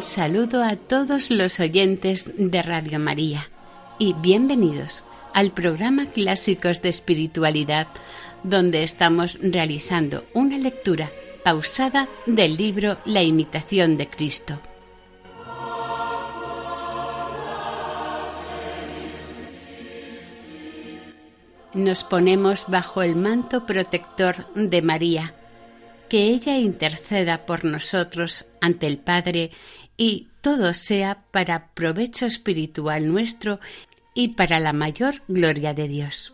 Saludo a todos los oyentes de Radio María y bienvenidos al programa Clásicos de Espiritualidad, donde estamos realizando una lectura pausada del libro La imitación de Cristo. Nos ponemos bajo el manto protector de María que ella interceda por nosotros ante el Padre y todo sea para provecho espiritual nuestro y para la mayor gloria de Dios.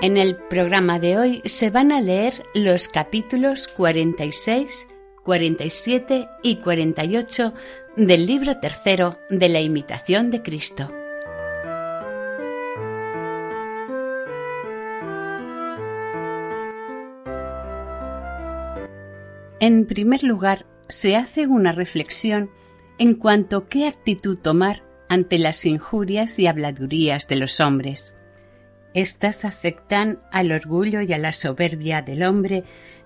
En el programa de hoy se van a leer los capítulos 46, 47 y 48 del libro tercero de la imitación de Cristo. En primer lugar, se hace una reflexión en cuanto a qué actitud tomar ante las injurias y habladurías de los hombres. Estas afectan al orgullo y a la soberbia del hombre,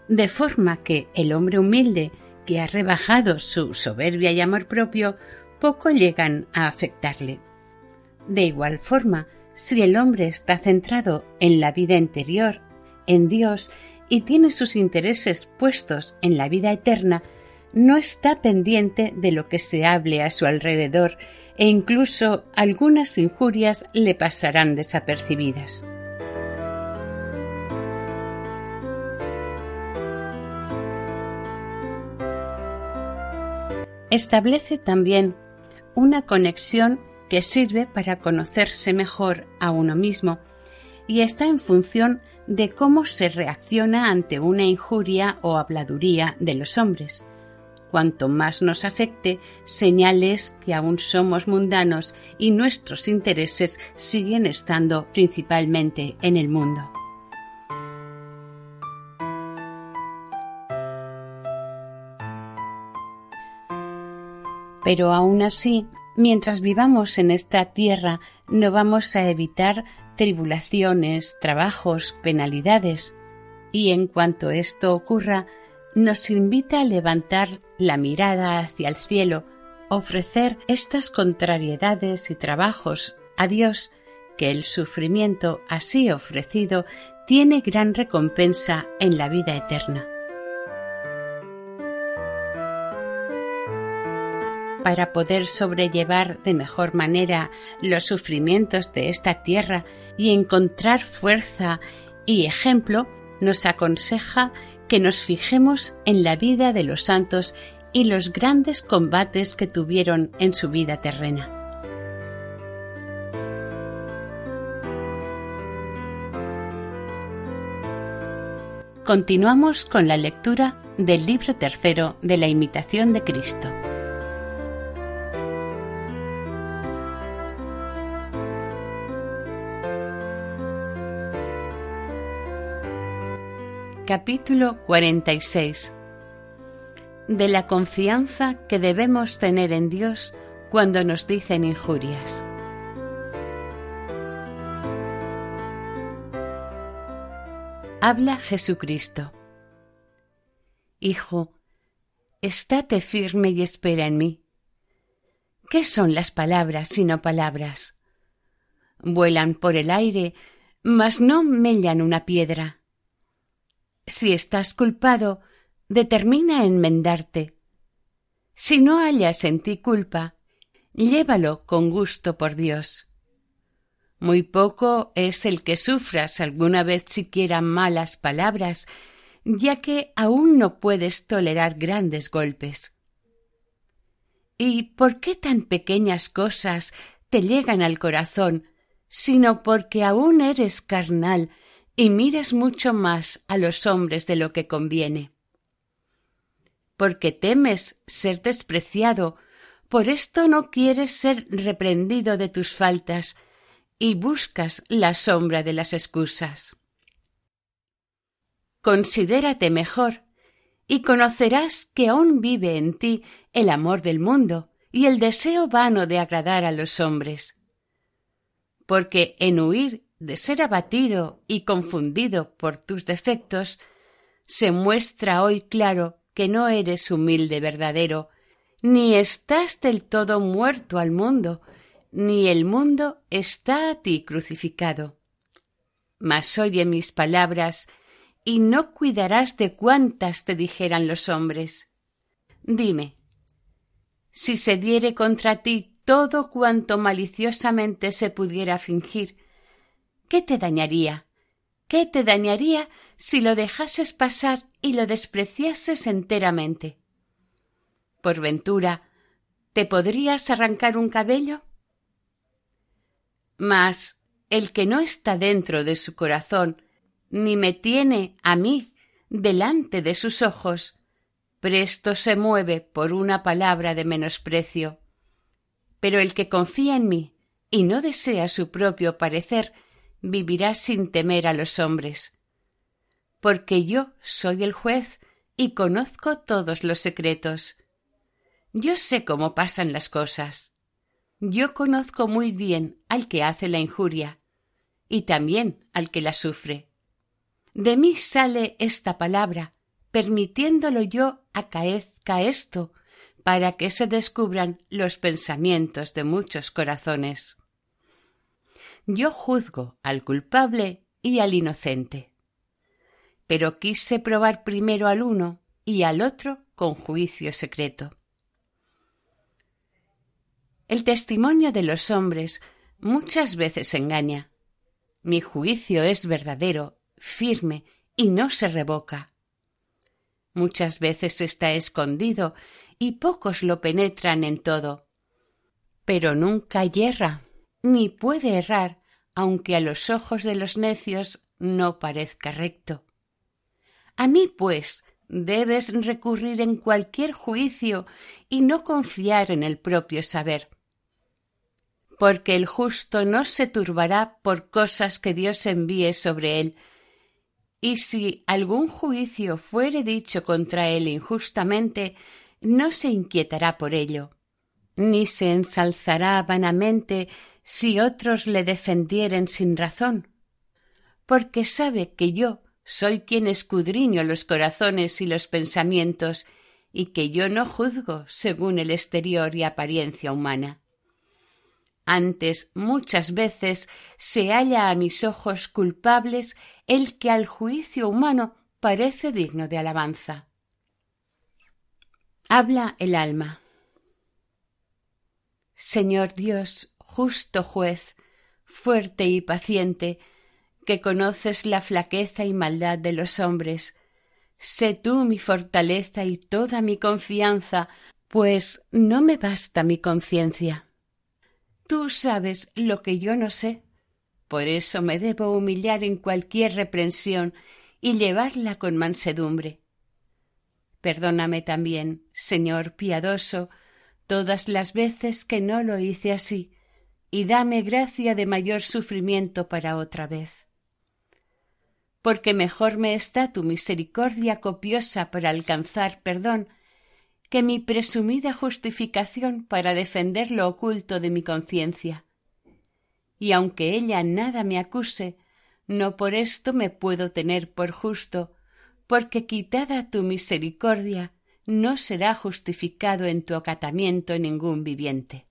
de forma que el hombre humilde que ha rebajado su soberbia y amor propio, poco llegan a afectarle. De igual forma, si el hombre está centrado en la vida interior, en Dios, y tiene sus intereses puestos en la vida eterna, no está pendiente de lo que se hable a su alrededor e incluso algunas injurias le pasarán desapercibidas. establece también una conexión que sirve para conocerse mejor a uno mismo y está en función de cómo se reacciona ante una injuria o habladuría de los hombres. Cuanto más nos afecte, señales que aún somos mundanos y nuestros intereses siguen estando principalmente en el mundo. Pero aún así, mientras vivamos en esta tierra, no vamos a evitar tribulaciones, trabajos, penalidades. Y en cuanto esto ocurra, nos invita a levantar la mirada hacia el cielo, ofrecer estas contrariedades y trabajos a Dios, que el sufrimiento así ofrecido tiene gran recompensa en la vida eterna. Para poder sobrellevar de mejor manera los sufrimientos de esta tierra y encontrar fuerza y ejemplo, nos aconseja que nos fijemos en la vida de los santos y los grandes combates que tuvieron en su vida terrena. Continuamos con la lectura del libro tercero de la imitación de Cristo. Capítulo 46 De la confianza que debemos tener en Dios cuando nos dicen injurias. Habla Jesucristo. Hijo, estate firme y espera en mí. ¿Qué son las palabras sino palabras? Vuelan por el aire, mas no mellan una piedra si estás culpado, determina enmendarte. Si no hallas en ti culpa, llévalo con gusto por Dios. Muy poco es el que sufras alguna vez siquiera malas palabras, ya que aún no puedes tolerar grandes golpes. ¿Y por qué tan pequeñas cosas te llegan al corazón, sino porque aún eres carnal y miras mucho más a los hombres de lo que conviene? Porque temes ser despreciado, por esto no quieres ser reprendido de tus faltas y buscas la sombra de las excusas. Considérate mejor y conocerás que aún vive en ti el amor del mundo y el deseo vano de agradar a los hombres. Porque en huir de ser abatido y confundido por tus defectos, se muestra hoy claro que no eres humilde verdadero, ni estás del todo muerto al mundo, ni el mundo está a ti crucificado. Mas oye mis palabras y no cuidarás de cuántas te dijeran los hombres. Dime, si se diere contra ti todo cuanto maliciosamente se pudiera fingir, ¿qué te dañaría? ¿Qué te dañaría si lo dejases pasar y lo despreciases enteramente? Por ventura, ¿te podrías arrancar un cabello? Mas el que no está dentro de su corazón ni me tiene a mí delante de sus ojos, presto se mueve por una palabra de menosprecio. Pero el que confía en mí y no desea su propio parecer, vivirá sin temer a los hombres. Porque yo soy el juez y conozco todos los secretos. Yo sé cómo pasan las cosas. Yo conozco muy bien al que hace la injuria y también al que la sufre. De mí sale esta palabra, permitiéndolo yo acaezca esto, para que se descubran los pensamientos de muchos corazones. Yo juzgo al culpable y al inocente. Pero quise probar primero al uno y al otro con juicio secreto. El testimonio de los hombres muchas veces engaña. Mi juicio es verdadero firme y no se revoca. Muchas veces está escondido y pocos lo penetran en todo. Pero nunca yerra, ni puede errar, aunque a los ojos de los necios no parezca recto. A mí, pues, debes recurrir en cualquier juicio y no confiar en el propio saber. Porque el justo no se turbará por cosas que Dios envíe sobre él, y si algún juicio fuere dicho contra él injustamente, no se inquietará por ello, ni se ensalzará vanamente si otros le defendieren sin razón, porque sabe que yo soy quien escudriño los corazones y los pensamientos, y que yo no juzgo según el exterior y apariencia humana. Antes muchas veces se halla a mis ojos culpables el que al juicio humano parece digno de alabanza. Habla el alma. Señor Dios, justo juez, fuerte y paciente, que conoces la flaqueza y maldad de los hombres, sé tú mi fortaleza y toda mi confianza, pues no me basta mi conciencia. Tú sabes lo que yo no sé. Por eso me debo humillar en cualquier reprensión y llevarla con mansedumbre. Perdóname también, Señor piadoso, todas las veces que no lo hice así, y dame gracia de mayor sufrimiento para otra vez. Porque mejor me está tu misericordia copiosa para alcanzar perdón que mi presumida justificación para defender lo oculto de mi conciencia. Y aunque ella nada me acuse, no por esto me puedo tener por justo, porque quitada tu misericordia, no será justificado en tu acatamiento ningún viviente.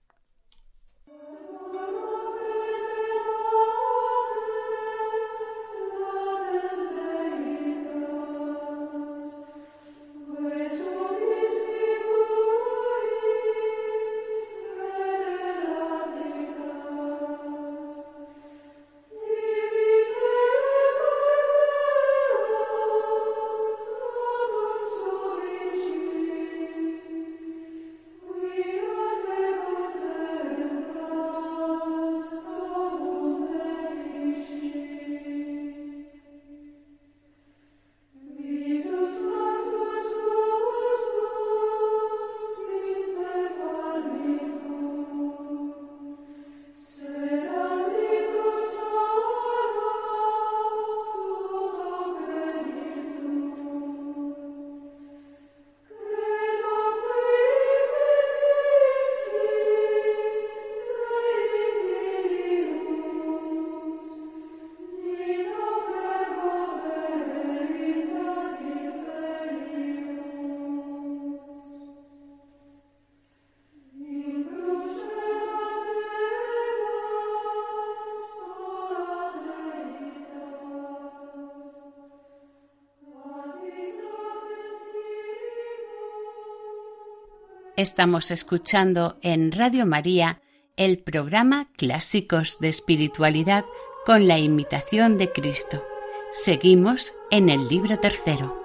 Estamos escuchando en Radio María el programa Clásicos de Espiritualidad con la imitación de Cristo. Seguimos en el libro tercero.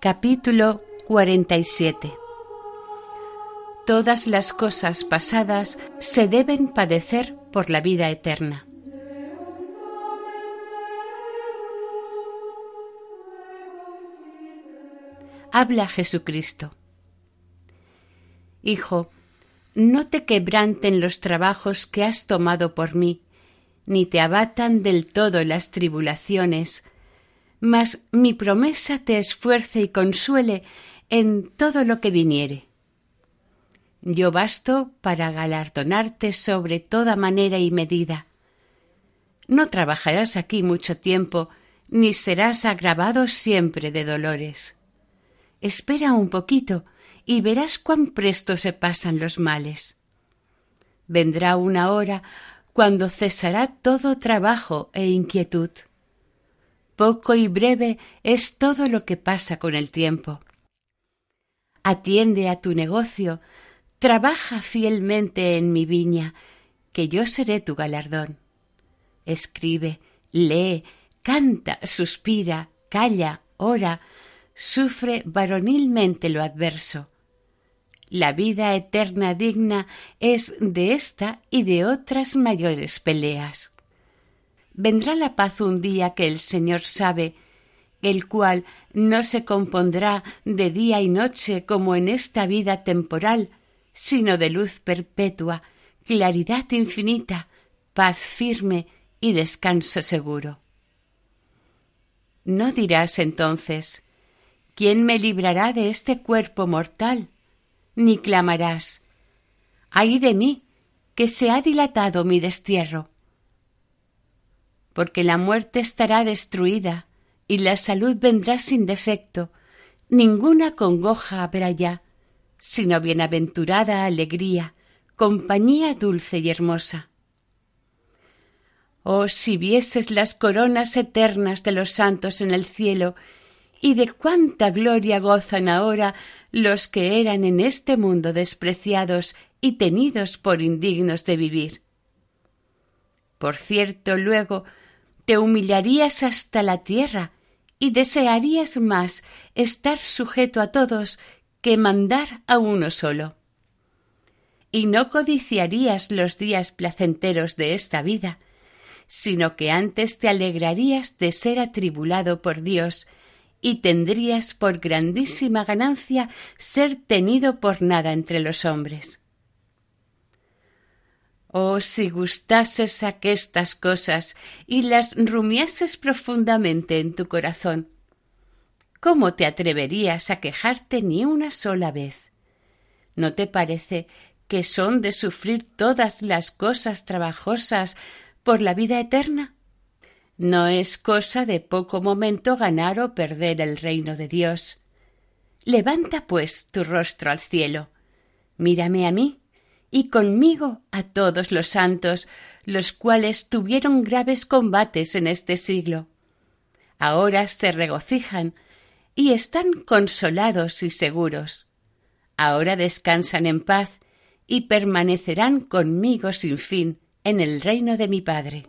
Capítulo 47 Todas las cosas pasadas se deben padecer por la vida eterna. Habla Jesucristo. Hijo, no te quebranten los trabajos que has tomado por mí, ni te abatan del todo las tribulaciones, mas mi promesa te esfuerce y consuele en todo lo que viniere. Yo basto para galardonarte sobre toda manera y medida. No trabajarás aquí mucho tiempo, ni serás agravado siempre de dolores. Espera un poquito y verás cuán presto se pasan los males. Vendrá una hora cuando cesará todo trabajo e inquietud. Poco y breve es todo lo que pasa con el tiempo. Atiende a tu negocio, trabaja fielmente en mi viña, que yo seré tu galardón. Escribe, lee, canta, suspira, calla, ora, sufre varonilmente lo adverso. La vida eterna digna es de esta y de otras mayores peleas vendrá la paz un día que el Señor sabe, el cual no se compondrá de día y noche como en esta vida temporal, sino de luz perpetua, claridad infinita, paz firme y descanso seguro. No dirás entonces ¿Quién me librará de este cuerpo mortal? ni clamarás ay de mí, que se ha dilatado mi destierro porque la muerte estará destruida y la salud vendrá sin defecto, ninguna congoja habrá ya, sino bienaventurada alegría, compañía dulce y hermosa. Oh, si vieses las coronas eternas de los santos en el cielo, y de cuánta gloria gozan ahora los que eran en este mundo despreciados y tenidos por indignos de vivir. Por cierto, luego, te humillarías hasta la tierra y desearías más estar sujeto a todos que mandar a uno solo. Y no codiciarías los días placenteros de esta vida, sino que antes te alegrarías de ser atribulado por Dios y tendrías por grandísima ganancia ser tenido por nada entre los hombres. Oh, si gustases aquestas cosas y las rumiases profundamente en tu corazón, ¿cómo te atreverías a quejarte ni una sola vez? ¿No te parece que son de sufrir todas las cosas trabajosas por la vida eterna? No es cosa de poco momento ganar o perder el reino de Dios. Levanta, pues, tu rostro al cielo. Mírame a mí y conmigo a todos los santos, los cuales tuvieron graves combates en este siglo. Ahora se regocijan y están consolados y seguros. Ahora descansan en paz y permanecerán conmigo sin fin en el reino de mi Padre.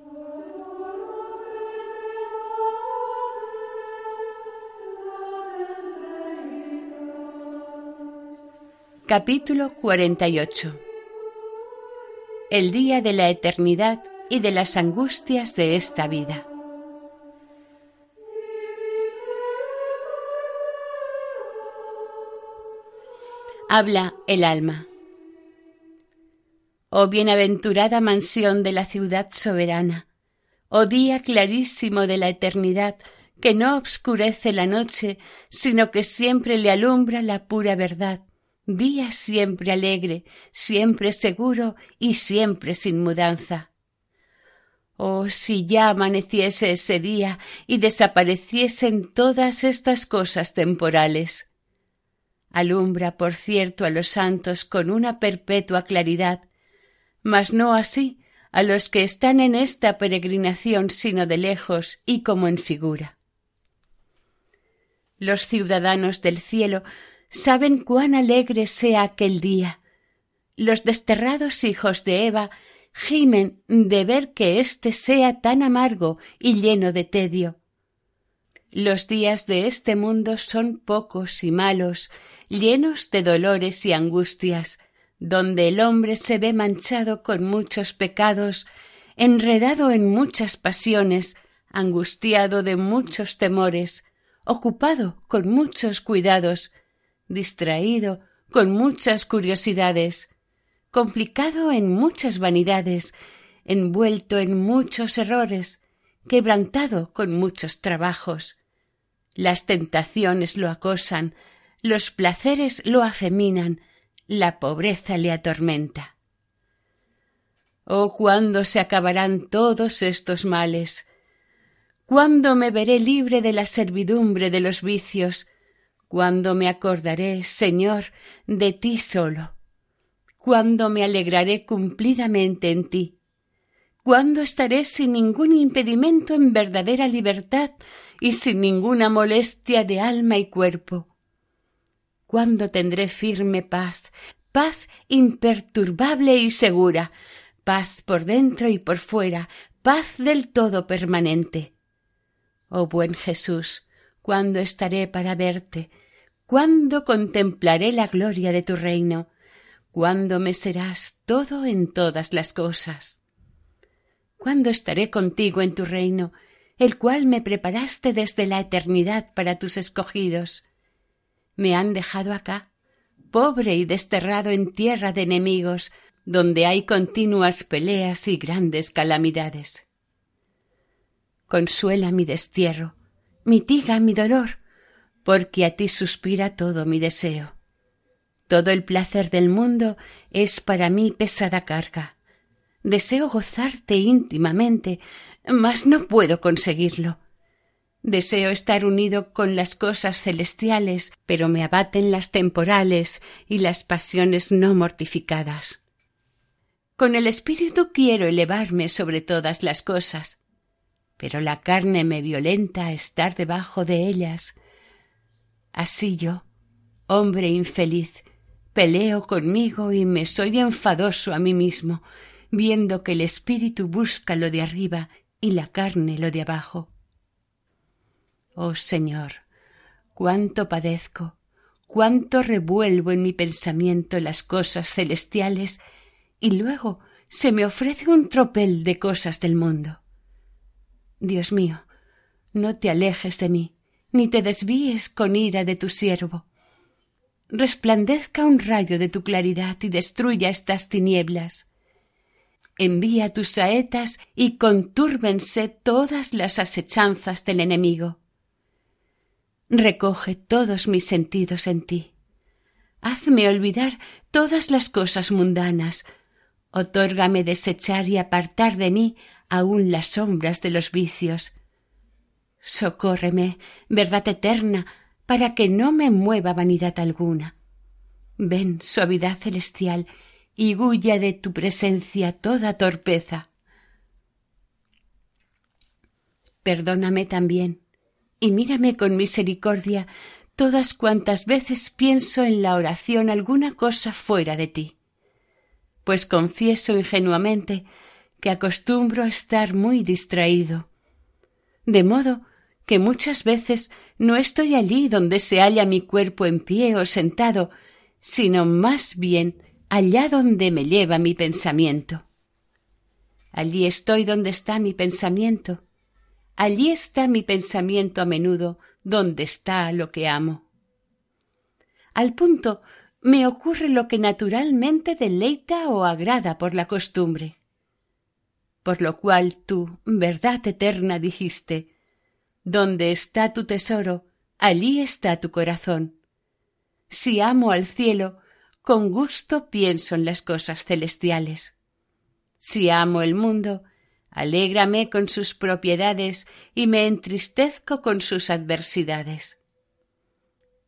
Capítulo 48 el día de la eternidad y de las angustias de esta vida. Habla el alma. Oh bienaventurada mansión de la ciudad soberana, oh día clarísimo de la eternidad, que no obscurece la noche, sino que siempre le alumbra la pura verdad día siempre alegre, siempre seguro y siempre sin mudanza. Oh, si ya amaneciese ese día y desapareciesen todas estas cosas temporales. Alumbra, por cierto, a los santos con una perpetua claridad, mas no así a los que están en esta peregrinación sino de lejos y como en figura. Los ciudadanos del cielo saben cuán alegre sea aquel día. Los desterrados hijos de Eva gimen de ver que éste sea tan amargo y lleno de tedio. Los días de este mundo son pocos y malos, llenos de dolores y angustias, donde el hombre se ve manchado con muchos pecados, enredado en muchas pasiones, angustiado de muchos temores, ocupado con muchos cuidados, distraído con muchas curiosidades, complicado en muchas vanidades, envuelto en muchos errores, quebrantado con muchos trabajos. Las tentaciones lo acosan, los placeres lo afeminan, la pobreza le atormenta. Oh, cuándo se acabarán todos estos males. Cuándo me veré libre de la servidumbre de los vicios. Cuándo me acordaré, Señor, de ti solo. Cuándo me alegraré cumplidamente en ti. Cuándo estaré sin ningún impedimento en verdadera libertad y sin ninguna molestia de alma y cuerpo cuándo tendré firme paz, paz imperturbable y segura, paz por dentro y por fuera, paz del todo permanente. Oh buen Jesús, ¿cuándo estaré para verte? ¿Cuándo contemplaré la gloria de tu reino? ¿Cuándo me serás todo en todas las cosas? ¿Cuándo estaré contigo en tu reino, el cual me preparaste desde la eternidad para tus escogidos? Me han dejado acá, pobre y desterrado en tierra de enemigos, donde hay continuas peleas y grandes calamidades. Consuela mi destierro, mitiga mi dolor, porque a ti suspira todo mi deseo. Todo el placer del mundo es para mí pesada carga. Deseo gozarte íntimamente, mas no puedo conseguirlo Deseo estar unido con las cosas celestiales, pero me abaten las temporales y las pasiones no mortificadas. Con el espíritu quiero elevarme sobre todas las cosas, pero la carne me violenta estar debajo de ellas. Así yo, hombre infeliz, peleo conmigo y me soy enfadoso a mí mismo, viendo que el espíritu busca lo de arriba y la carne lo de abajo. Oh Señor, cuánto padezco, cuánto revuelvo en mi pensamiento las cosas celestiales y luego se me ofrece un tropel de cosas del mundo. Dios mío, no te alejes de mí, ni te desvíes con ira de tu siervo. Resplandezca un rayo de tu claridad y destruya estas tinieblas. Envía tus saetas y contúrbense todas las asechanzas del enemigo recoge todos mis sentidos en ti. Hazme olvidar todas las cosas mundanas. Otórgame desechar y apartar de mí aun las sombras de los vicios. Socórreme, verdad eterna, para que no me mueva vanidad alguna. Ven, suavidad celestial, y huya de tu presencia toda torpeza. Perdóname también y mírame con misericordia todas cuantas veces pienso en la oración alguna cosa fuera de ti. Pues confieso ingenuamente que acostumbro a estar muy distraído, de modo que muchas veces no estoy allí donde se halla mi cuerpo en pie o sentado, sino más bien allá donde me lleva mi pensamiento. Allí estoy donde está mi pensamiento, Allí está mi pensamiento a menudo, donde está lo que amo. Al punto me ocurre lo que naturalmente deleita o agrada por la costumbre. Por lo cual tú, verdad eterna, dijiste, donde está tu tesoro, allí está tu corazón. Si amo al cielo, con gusto pienso en las cosas celestiales. Si amo el mundo, Alégrame con sus propiedades y me entristezco con sus adversidades.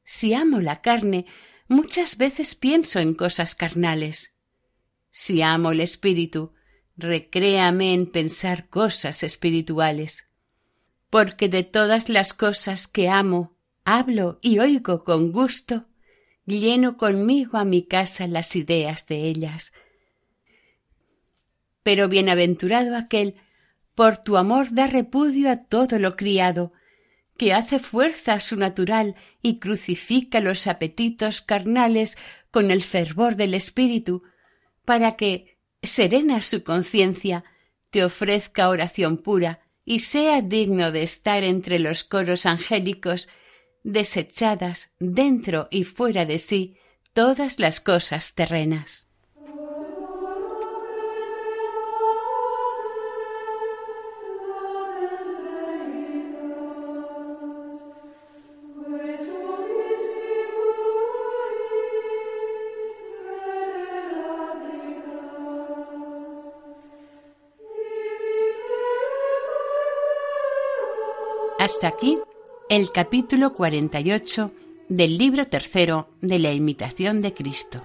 Si amo la carne, muchas veces pienso en cosas carnales. Si amo el espíritu, recréame en pensar cosas espirituales. Porque de todas las cosas que amo, hablo y oigo con gusto, lleno conmigo a mi casa las ideas de ellas. Pero bienaventurado aquel, por tu amor da repudio a todo lo criado, que hace fuerza a su natural y crucifica los apetitos carnales con el fervor del espíritu, para que, serena su conciencia, te ofrezca oración pura y sea digno de estar entre los coros angélicos, desechadas dentro y fuera de sí todas las cosas terrenas. Hasta aquí el capítulo 48 del libro tercero de la imitación de Cristo.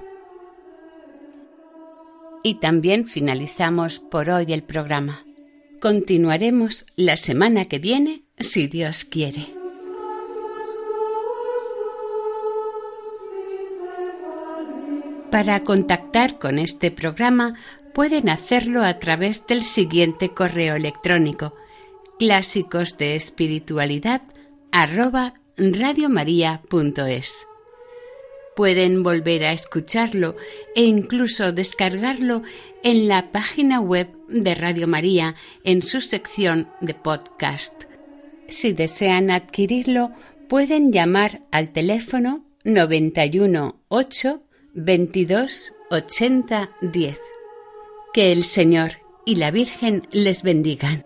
Y también finalizamos por hoy el programa. Continuaremos la semana que viene, si Dios quiere. Para contactar con este programa pueden hacerlo a través del siguiente correo electrónico clásicos de espiritualidad arroba radiomaria.es. Pueden volver a escucharlo e incluso descargarlo en la página web de Radio María en su sección de podcast. Si desean adquirirlo, pueden llamar al teléfono 91 8 22 80 10. Que el Señor y la Virgen les bendigan.